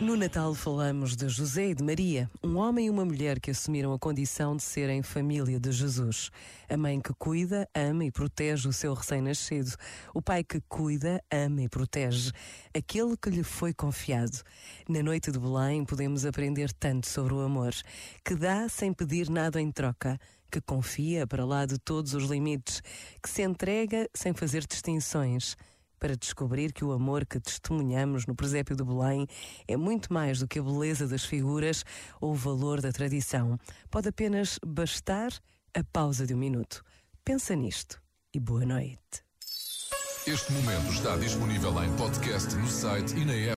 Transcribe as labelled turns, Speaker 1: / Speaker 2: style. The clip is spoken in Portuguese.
Speaker 1: No Natal falamos de José e de Maria, um homem e uma mulher que assumiram a condição de serem família de Jesus. A mãe que cuida, ama e protege o seu recém-nascido. O pai que cuida, ama e protege aquele que lhe foi confiado. Na noite de Belém podemos aprender tanto sobre o amor, que dá sem pedir nada em troca, que confia para lá de todos os limites, que se entrega sem fazer distinções para descobrir que o amor que testemunhamos no presépio de Belém é muito mais do que a beleza das figuras ou o valor da tradição. Pode apenas bastar a pausa de um minuto. Pensa nisto e boa noite.
Speaker 2: Este momento está disponível em podcast no site e na app.